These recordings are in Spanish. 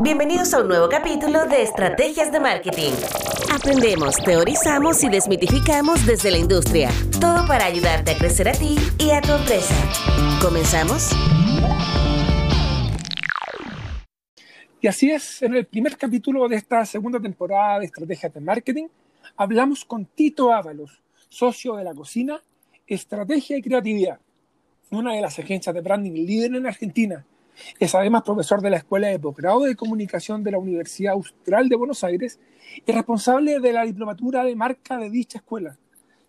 Bienvenidos a un nuevo capítulo de Estrategias de Marketing. Aprendemos, teorizamos y desmitificamos desde la industria. Todo para ayudarte a crecer a ti y a tu empresa. ¿Comenzamos? Y así es, en el primer capítulo de esta segunda temporada de Estrategias de Marketing, hablamos con Tito Ábalos, socio de la cocina, estrategia y creatividad, una de las agencias de branding líder en Argentina. Es además profesor de la Escuela de Posgrado de Comunicación de la Universidad Austral de Buenos Aires y responsable de la diplomatura de marca de dicha escuela.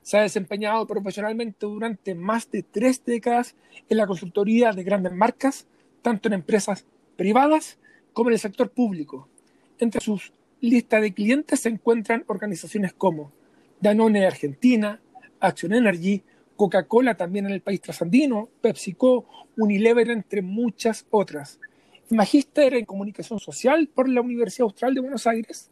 Se ha desempeñado profesionalmente durante más de tres décadas en la consultoría de grandes marcas, tanto en empresas privadas como en el sector público. Entre sus listas de clientes se encuentran organizaciones como Danone Argentina, Action Energy, Coca-Cola también en el país trasandino, PepsiCo, Unilever, entre muchas otras. Magíster en Comunicación Social por la Universidad Austral de Buenos Aires.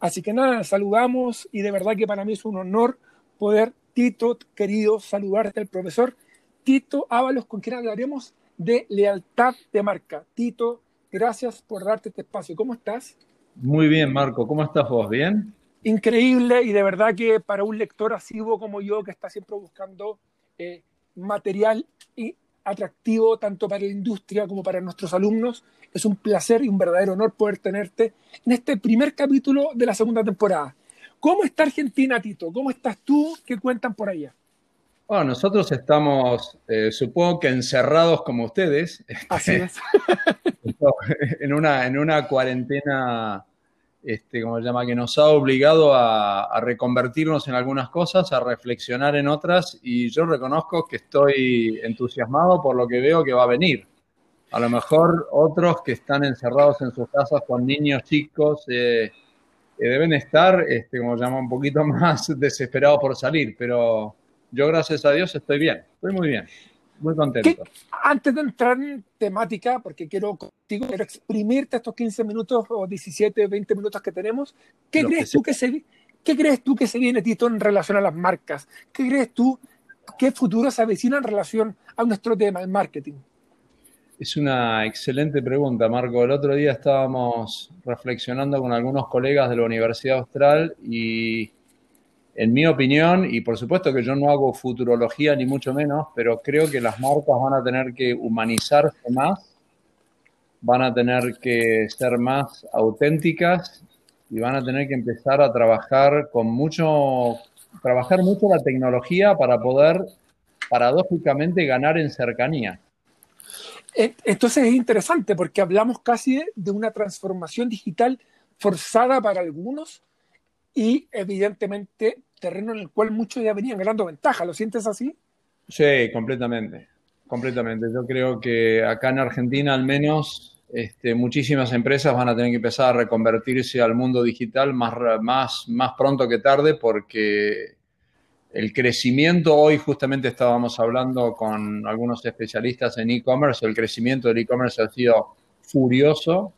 Así que nada, saludamos y de verdad que para mí es un honor poder, Tito, querido, saludarte al profesor Tito Ábalos, con quien hablaremos de lealtad de marca. Tito, Gracias por darte este espacio. ¿Cómo estás? Muy bien, Marco. ¿Cómo estás vos? ¿Bien? Increíble y de verdad que para un lector asiduo como yo, que está siempre buscando eh, material y atractivo tanto para la industria como para nuestros alumnos, es un placer y un verdadero honor poder tenerte en este primer capítulo de la segunda temporada. ¿Cómo está Argentina, Tito? ¿Cómo estás tú? ¿Qué cuentan por allá? Bueno, nosotros estamos, eh, supongo que encerrados como ustedes. Así es. en, una, en una cuarentena, este, como se llama, que nos ha obligado a, reconvertirnos en algunas cosas, a reflexionar en otras, y yo reconozco que estoy entusiasmado por lo que veo que va a venir. A lo mejor otros que están encerrados en sus casas con niños chicos eh, deben estar, este, como se llama, un poquito más desesperados por salir, pero yo, gracias a Dios, estoy bien, estoy muy bien, muy contento. Antes de entrar en temática, porque quiero contigo, quiero exprimirte estos 15 minutos o 17, 20 minutos que tenemos, ¿qué, crees, tú que se, ¿qué crees tú que se viene, Tito, en relación a las marcas? ¿Qué crees tú, qué futuro se avecina en relación a nuestro tema, el marketing? Es una excelente pregunta, Marco. El otro día estábamos reflexionando con algunos colegas de la Universidad Austral y en mi opinión, y por supuesto que yo no hago futurología ni mucho menos, pero creo que las marcas van a tener que humanizarse más, van a tener que ser más auténticas y van a tener que empezar a trabajar con mucho, trabajar mucho la tecnología para poder paradójicamente ganar en cercanía. E, entonces es interesante porque hablamos casi de una transformación digital forzada para algunos y evidentemente terreno en el cual muchos ya venían ganando ventaja. ¿Lo sientes así? Sí, completamente. Completamente. Yo creo que acá en Argentina al menos este, muchísimas empresas van a tener que empezar a reconvertirse al mundo digital más, más, más pronto que tarde porque el crecimiento, hoy justamente estábamos hablando con algunos especialistas en e-commerce, el crecimiento del e-commerce ha sido furioso,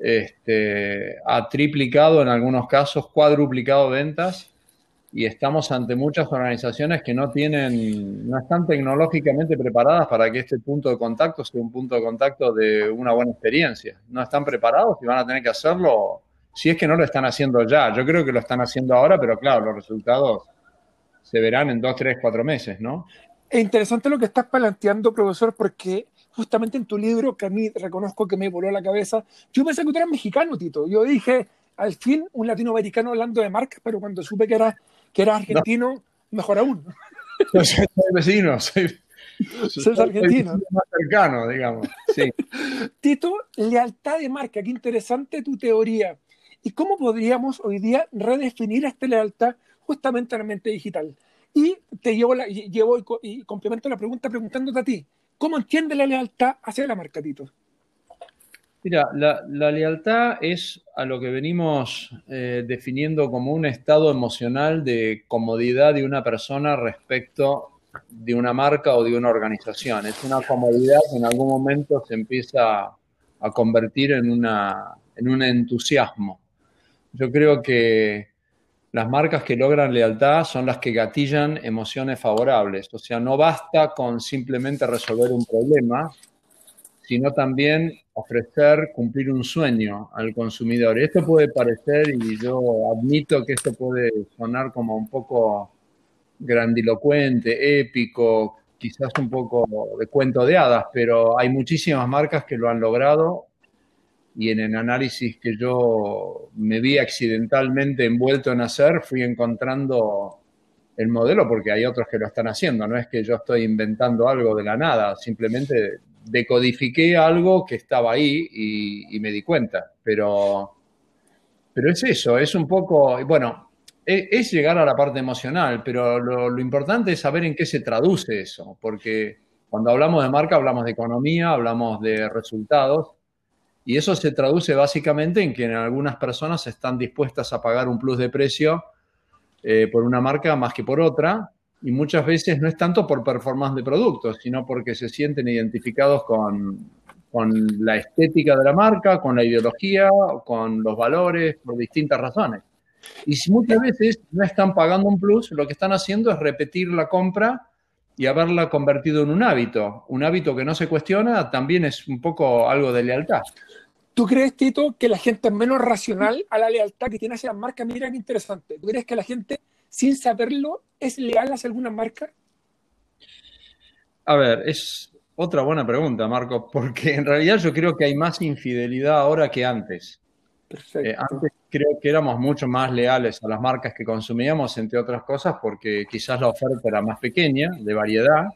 este, ha triplicado en algunos casos, cuadruplicado ventas y estamos ante muchas organizaciones que no tienen, no están tecnológicamente preparadas para que este punto de contacto sea un punto de contacto de una buena experiencia. No están preparados y van a tener que hacerlo si es que no lo están haciendo ya. Yo creo que lo están haciendo ahora, pero claro, los resultados se verán en dos, tres, cuatro meses, ¿no? Es interesante lo que estás planteando, profesor, porque justamente en tu libro, que a mí reconozco que me voló la cabeza, yo pensé que tú eras mexicano, Tito. Yo dije, al fin, un latinoamericano hablando de marcas, pero cuando supe que era que era argentino, mejor aún. Yo soy vecino, soy, soy argentino. más cercano, digamos. Sí. Tito, lealtad de marca, qué interesante tu teoría. ¿Y cómo podríamos hoy día redefinir esta lealtad justamente en la mente digital? Y te llevo, la, llevo y, complemento la pregunta preguntándote a ti, ¿cómo entiende la lealtad hacia la marca? Mira, la, lealtad es a lo que venimos eh, definiendo como un estado emocional de comodidad de una persona respecto de una marca o de una organización. Es una comodidad que en algún momento se empieza a convertir en, una, en un entusiasmo. Yo creo que las marcas que logran lealtad son las que gatillan emociones favorables. O sea, no basta con simplemente resolver un problema, sino también ofrecer, cumplir un sueño al consumidor. Esto puede parecer, y yo admito que esto puede sonar como un poco grandilocuente, épico, quizás un poco de cuento de hadas, pero hay muchísimas marcas que lo han logrado y en el análisis que yo me vi accidentalmente envuelto en hacer, fui encontrando el modelo porque hay otros que lo están haciendo, no es que yo estoy inventando algo de la nada, simplemente decodifiqué algo que estaba ahí y, me di cuenta, pero, pero es eso, es un poco, bueno, e, es, llegar a la parte emocional, pero lo, lo importante es saber en qué se traduce eso, porque cuando hablamos de marca hablamos de economía, hablamos de resultados, y eso se traduce básicamente en que en algunas personas están dispuestas a pagar un plus de precio eh, por una marca más que por otra, y muchas veces no es tanto por performance de productos, sino porque se sienten identificados con, con la estética de la marca, con la ideología, con los valores, por distintas razones. Y si muchas veces no están pagando un plus, lo que están haciendo es repetir la compra y haberla convertido en un hábito. Un hábito que no se cuestiona también es un poco algo de lealtad. ¿Tú crees, Tito, que la gente es menos racional a la lealtad que tiene hacia las marcas? Mira qué interesante. ¿Tú crees que la gente, sin saberlo, es leal hacia alguna marca? A ver, es otra buena pregunta, Marco, porque en realidad yo creo que hay más infidelidad ahora que antes. Perfecto. Eh, antes creo que éramos mucho más leales a las marcas que consumíamos, entre otras cosas, porque quizás la oferta era más pequeña, de variedad,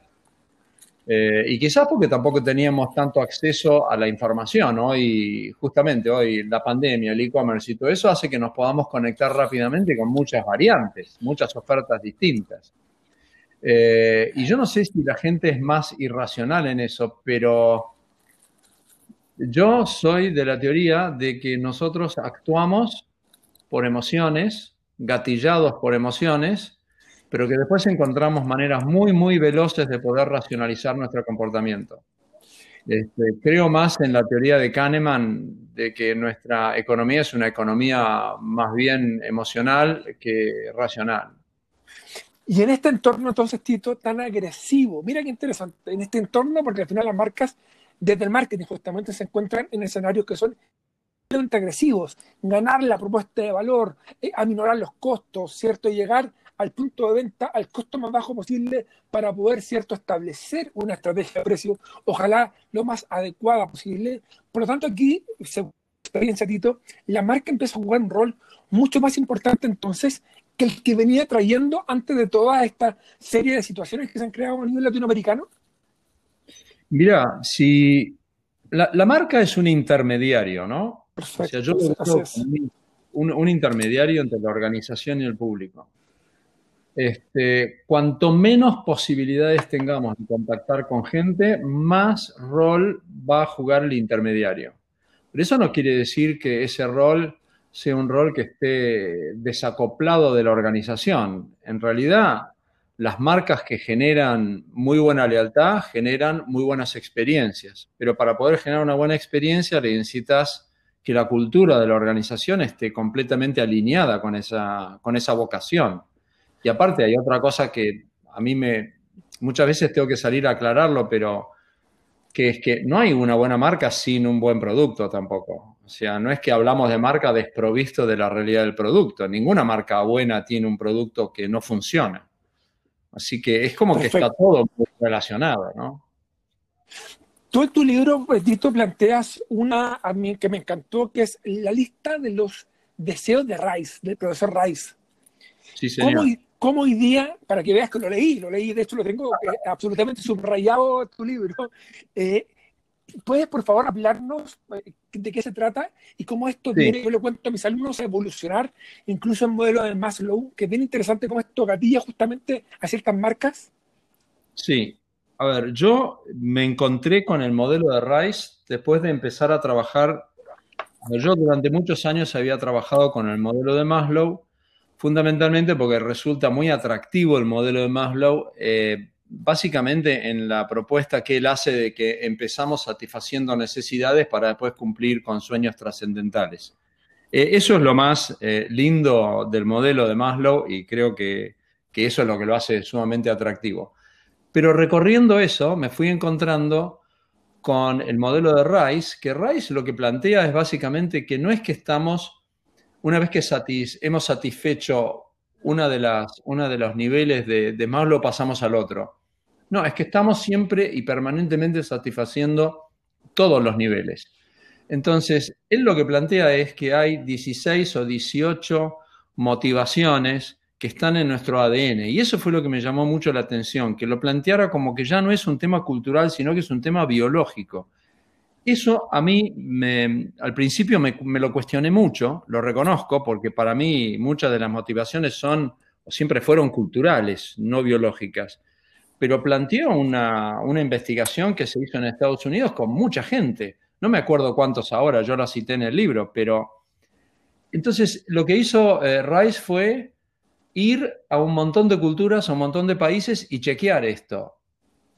eh, y quizás porque tampoco teníamos tanto acceso a la información. Hoy, justamente hoy, la pandemia, el e-commerce y todo eso hace que nos podamos conectar rápidamente con muchas variantes, muchas ofertas distintas. Eh, y yo no sé si la gente es más irracional en eso, pero yo soy de la teoría de que nosotros actuamos por emociones, gatillados por emociones, pero que después encontramos maneras muy, muy veloces de poder racionalizar nuestro comportamiento. Este, creo más en la teoría de Kahneman de que nuestra economía es una economía más bien emocional que racional. Y en este entorno, entonces, Tito, tan agresivo, mira qué interesante, en este entorno, porque al final las marcas, desde el marketing justamente, se encuentran en escenarios que son agresivos, ganar la propuesta de valor, eh, aminorar los costos, ¿cierto? Y llegar al punto de venta al costo más bajo posible para poder, ¿cierto?, establecer una estrategia de precio, ojalá lo más adecuada posible. Por lo tanto, aquí, según experiencia, Tito, la marca empieza a jugar un rol mucho más importante entonces que el que venía trayendo antes de toda esta serie de situaciones que se han creado a nivel latinoamericano? Mira, si la, marca es un intermediario, ¿no? Perfecto. O sea, yo un, un, intermediario entre la organización y el público. Este, cuanto menos posibilidades tengamos de contactar con gente, más rol va a jugar el intermediario. Pero eso no quiere decir que ese rol sea un rol que esté desacoplado de la organización. En realidad, las marcas que generan muy buena lealtad generan muy buenas experiencias. Pero para poder generar una buena experiencia necesitas que la cultura de la organización esté completamente alineada con esa, con esa vocación. Y aparte hay otra cosa que a mí me, muchas veces tengo que salir a aclararlo, pero que es que no hay una buena marca sin un buen producto tampoco. O sea, no es que hablamos de marca desprovisto de la realidad del producto. Ninguna marca buena tiene un producto que no funciona. Así que es como que está todo relacionado, ¿no? Tú en tu libro, Tito, planteas una a mí que me encantó, que es la lista de los deseos de Rice, del profesor Rice. Sí, señor. ¿Cómo hoy día, para que veas que lo leí, lo leí, de hecho lo tengo eh, absolutamente subrayado tu libro, eh, ¿puedes por favor hablarnos eh, de qué se trata y cómo esto viene, yo le cuento a mis alumnos, a evolucionar, incluso en modelo de Maslow, que es bien interesante cómo esto gatilla justamente a ciertas marcas? Sí, a ver, yo me encontré con el modelo de Rice después de empezar a trabajar, yo durante muchos años había trabajado con el modelo de Maslow, fundamentalmente porque resulta muy atractivo el modelo de Maslow, eh, básicamente en la propuesta que él hace de que empezamos satisfaciendo necesidades para después cumplir con sueños trascendentales. Eh, eso es lo más eh, lindo del modelo de Maslow y creo que, que eso es lo que lo hace sumamente atractivo. Pero recorriendo eso me fui encontrando con el modelo de Rice, que Rice lo que plantea es básicamente que no es que estamos, una vez que hemos satisfecho una de, las, una de los niveles de, de más lo pasamos al otro. No, es que estamos siempre y permanentemente satisfaciendo todos los niveles. Entonces, él lo que plantea es que hay 16 o 18 motivaciones que están en nuestro ADN. Y eso fue lo que me llamó mucho la atención, que lo planteara como que ya no es un tema cultural, sino que es un tema biológico. Eso a mí, me, al principio me, lo cuestioné mucho, lo reconozco, porque para mí muchas de las motivaciones son o siempre fueron culturales, no biológicas. Pero planteó una, una investigación que se hizo en Estados Unidos con mucha gente. No me acuerdo cuántos ahora, yo la cité en el libro, pero... Entonces, lo que hizo eh, Rice fue ir a un montón de culturas, a un montón de países y chequear esto.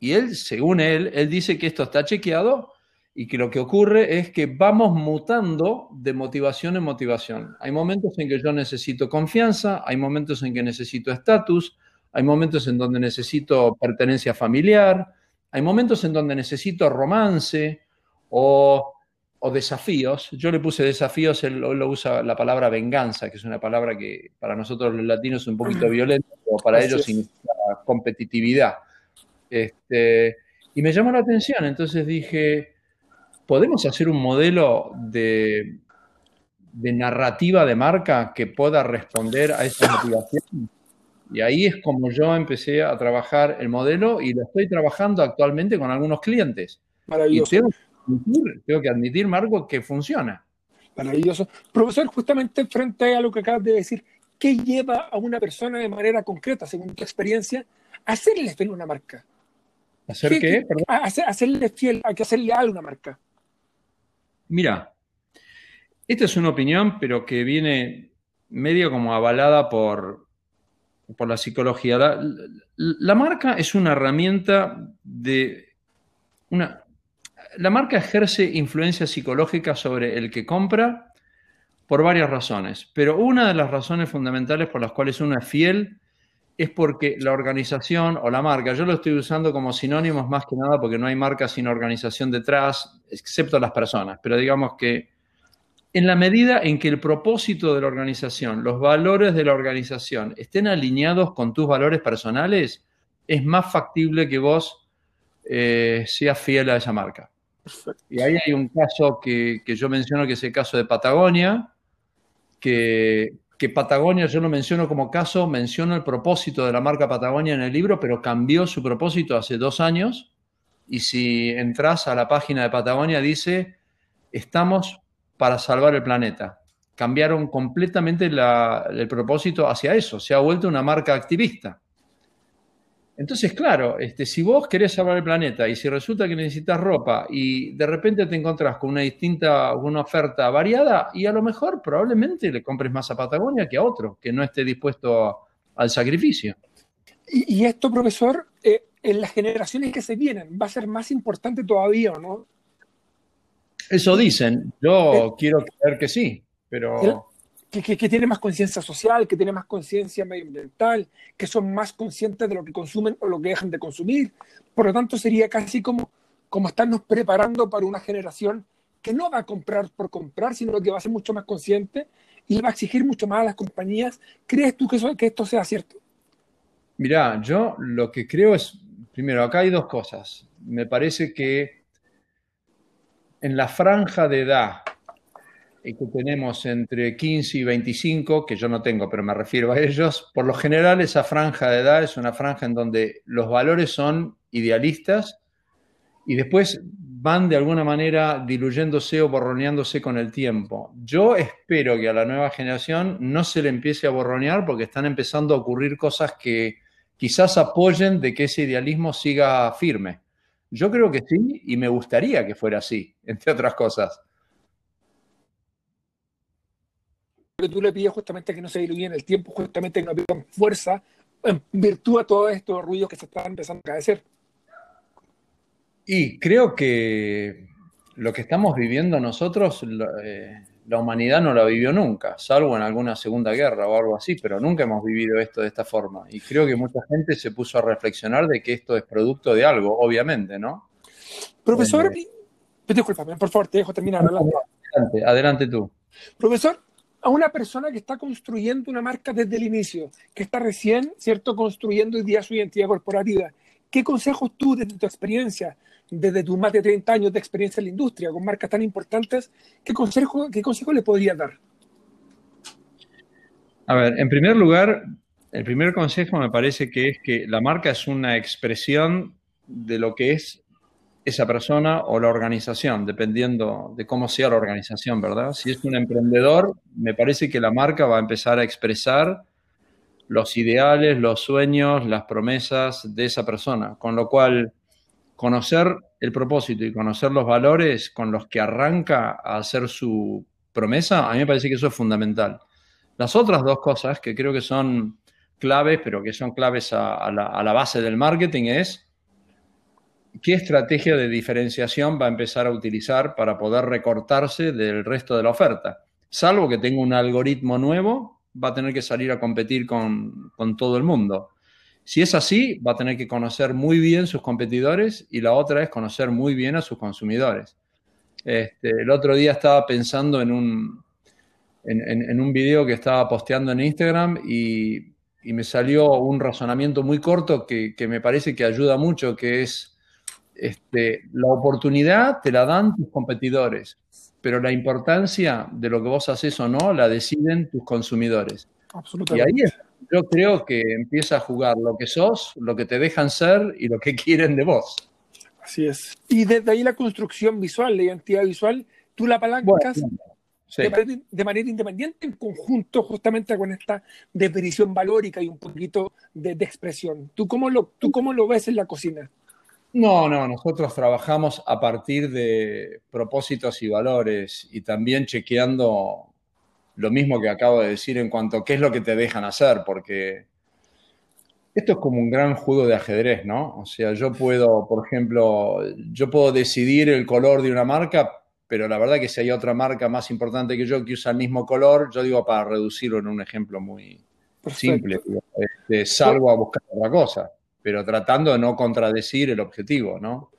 Y él, según él, él dice que esto está chequeado y que lo que ocurre es que vamos mutando de motivación en motivación. Hay momentos en que yo necesito confianza, hay momentos en que necesito estatus, hay momentos en donde necesito pertenencia familiar, hay momentos en donde necesito romance o, desafíos. Yo le puse desafíos, él lo usa la palabra venganza, que es una palabra que para nosotros los latinos es un poquito violenta, pero para ellos significa competitividad. Este, y me llamó la atención, entonces dije, ¿podemos hacer un modelo de, de narrativa de marca que pueda responder a esa motivación? Y ahí es como yo empecé a trabajar el modelo y lo estoy trabajando actualmente con algunos clientes. Maravilloso. tengo, tengo, que admitir, Marco, que funciona. Maravilloso. Profesor, justamente frente a lo que acabas de decir, ¿qué lleva a una persona de manera concreta, según tu experiencia, a hacerle fiel a una marca? ¿Hacer qué? A hacerle fiel, a que hacerle a una marca. Mira, esta es una opinión, pero que viene medio como avalada por, por la psicología. La, marca es una herramienta de una. La marca ejerce influencia psicológica sobre el que compra por varias razones, pero una de las razones fundamentales por las cuales uno es fiel es porque la organización o la marca, yo lo estoy usando como sinónimos más que nada porque no hay marca sin organización detrás, excepto las personas, pero digamos que en la medida en que el propósito de la organización, los valores de la organización estén alineados con tus valores personales, es más factible que vos eh, seas fiel a esa marca. Y ahí hay un caso que, que yo menciono, que es el caso de Patagonia, que, que Patagonia, yo lo menciono como caso, menciono el propósito de la marca Patagonia en el libro, pero cambió su propósito hace dos años. Y si entras a la página de Patagonia, dice, estamos para salvar el planeta. Cambiaron completamente el propósito hacia eso, se ha vuelto una marca activista. Entonces, claro, este, si vos querés salvar el planeta y si resulta que necesitas ropa y de repente te encontrás con una distinta, una oferta variada y a lo mejor probablemente le compres más a Patagonia que a otro que no esté dispuesto al sacrificio. Y, esto, profesor, eh, en las generaciones que se vienen, ¿va a ser más importante todavía o no? Eso dicen. Yo eh, quiero creer que sí, pero que, tiene más conciencia social, que tiene más conciencia medioambiental, que son más conscientes de lo que consumen o lo que dejan de consumir. Por lo tanto, sería casi como, como estarnos preparando para una generación que no va a comprar por comprar, sino que va a ser mucho más consciente y va a exigir mucho más a las compañías. ¿Crees tú que, eso, que esto sea cierto? Mira, yo lo que creo es, primero, acá hay dos cosas. Me parece que en la franja de edad que tenemos entre 15 y 25, que yo no tengo, pero me refiero a ellos, por lo general esa franja de edad es una franja en donde los valores son idealistas y después van de alguna manera diluyéndose o borroneándose con el tiempo. Yo espero que a la nueva generación no se le empiece a borronear porque están empezando a ocurrir cosas que quizás apoyen de que ese idealismo siga firme. Yo creo que sí y me gustaría que fuera así, entre otras cosas. Que tú le pides justamente que no se diluya en el tiempo, justamente que no pierdan fuerza en virtud de todos estos ruidos que se están empezando a caer. Y creo que lo que estamos viviendo nosotros, eh, la humanidad no la vivió nunca, salvo en alguna segunda guerra o algo así, pero nunca hemos vivido esto de esta forma. Y creo que mucha gente se puso a reflexionar de que esto es producto de algo, obviamente, ¿no? Profesor, Disculpame, por favor, te dejo terminar. Adelante, adelante tú. Profesor, a una persona que está construyendo una marca desde el inicio, que está recién, ¿cierto?, construyendo hoy día su identidad corporativa. ¿Qué consejos tú, desde tu experiencia, desde tus más de 30 años de experiencia en la industria, con marcas tan importantes, qué consejo, qué consejo le podrías dar? A ver, en primer lugar, el primer consejo me parece que es que la marca es una expresión de lo que es esa persona o la organización, dependiendo de cómo sea la organización, ¿verdad? Si es un emprendedor, me parece que la marca va a empezar a expresar los ideales, los sueños, las promesas de esa persona, con lo cual conocer el propósito y conocer los valores con los que arranca a hacer su promesa, a mí me parece que eso es fundamental. Las otras dos cosas que creo que son claves, pero que son claves a, la, a la base del marketing, es ¿qué estrategia de diferenciación va a empezar a utilizar para poder recortarse del resto de la oferta? Salvo que tenga un algoritmo nuevo, va a tener que salir a competir con, todo el mundo. Si es así, va a tener que conocer muy bien sus competidores y la otra es conocer muy bien a sus consumidores. Este, el otro día estaba pensando en un, en, un video que estaba posteando en Instagram y, me salió un razonamiento muy corto que me parece que ayuda mucho, que es este, la oportunidad te la dan tus competidores, pero la importancia de lo que vos haces o no la deciden tus consumidores. Absolutamente. Y ahí yo creo que empieza a jugar lo que sos, lo que te dejan ser y lo que quieren de vos. Así es. Y desde ahí la construcción visual, la identidad visual, tú la palancas de, manera, independiente en conjunto justamente con esta definición valórica y un poquito de, expresión. ¿Tú cómo, lo, ¿Tú cómo lo ves en la cocina? No, no, nosotros trabajamos a partir de propósitos y valores y también chequeando lo mismo que acabo de decir en cuanto a qué es lo que te dejan hacer, porque esto es como un gran juego de ajedrez, ¿no? O sea, yo puedo, por ejemplo, yo puedo decidir el color de una marca, pero la verdad que si hay otra marca más importante que yo que usa el mismo color, yo digo para reducirlo en un ejemplo muy simple, este, salgo a buscar otra cosa pero tratando de no contradecir el objetivo, ¿no?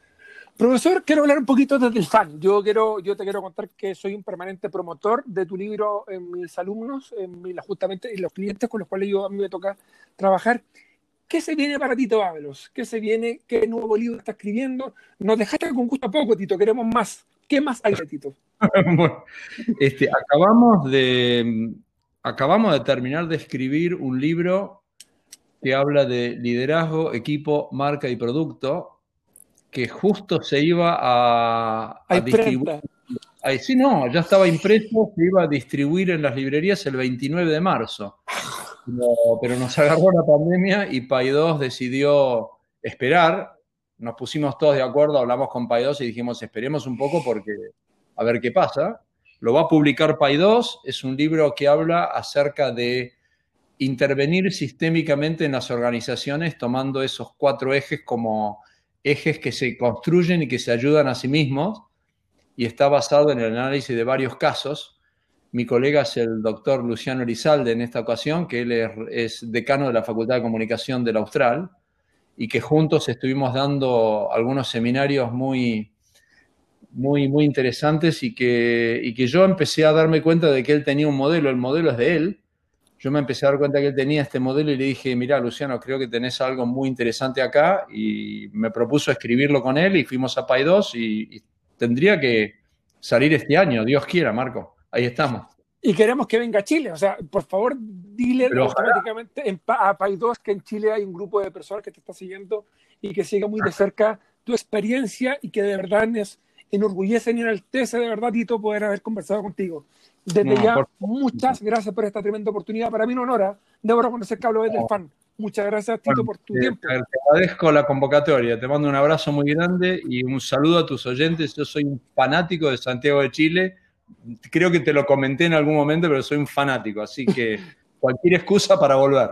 Profesor, quiero hablar un poquito desde el fan. Yo, quiero, yo te quiero contar que soy un permanente promotor de tu libro en mis alumnos, en justamente en los clientes con los cuales yo, a mí me toca trabajar. ¿Qué se viene para Tito Ábalos? ¿Qué se viene? ¿Qué nuevo libro está escribiendo? Nos dejaste con gusto a poco, Tito. Queremos más. ¿Qué más hay de Tito? bueno, este, acabamos, de, acabamos de terminar de escribir un libro que habla de liderazgo, equipo, marca y producto, que justo se iba a, distribuir. sí, no, ya estaba impreso, se iba a distribuir en las librerías el 29 de marzo. Pero, nos agarró la pandemia y Pay2 decidió esperar. Nos pusimos todos de acuerdo, hablamos con Pay2 y dijimos, esperemos un poco porque a ver qué pasa. Lo va a publicar Pay2, es un libro que habla acerca de intervenir sistémicamente en las organizaciones tomando esos cuatro ejes como ejes que se construyen y que se ayudan a sí mismos y está basado en el análisis de varios casos. Mi colega es el doctor Luciano Elizalde en esta ocasión, que él es, decano de la Facultad de Comunicación del Austral y que juntos estuvimos dando algunos seminarios muy, muy, muy interesantes y que, y que yo empecé a darme cuenta de que él tenía un modelo, el modelo es de él, yo me empecé a dar cuenta que él tenía este modelo y le dije, mira, Luciano, creo que tenés algo muy interesante acá y me propuso escribirlo con él y fuimos a PAI 2 y, tendría que salir este año, Dios quiera, Marco. Ahí estamos. Y queremos que venga a Chile, o sea, por favor, dile automáticamente en, a PAI 2 que en Chile hay un grupo de personas que te está siguiendo y que siga muy de cerca tu experiencia y que de verdad es enorgullece y enaltece de verdad, Tito, poder haber conversado contigo. Desde ya, muchas gracias por esta tremenda oportunidad. Para mí no honora. Debo reconocer que hablo desde el fan. Muchas gracias, Tito, por tu tiempo. Te agradezco la convocatoria. Te mando un abrazo muy grande y un saludo a tus oyentes. Yo soy un fanático de Santiago de Chile. Creo que te lo comenté en algún momento, pero soy un fanático. Así que cualquier excusa para volver.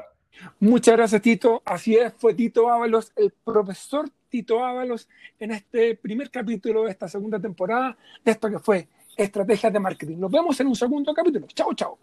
Muchas gracias, Tito. Así es, fue Tito Ábalos, el profesor Tito Ábalos, en este primer capítulo de esta segunda temporada de esto que fue Estrategias de Marketing. Nos vemos en un segundo capítulo. Chao, chao.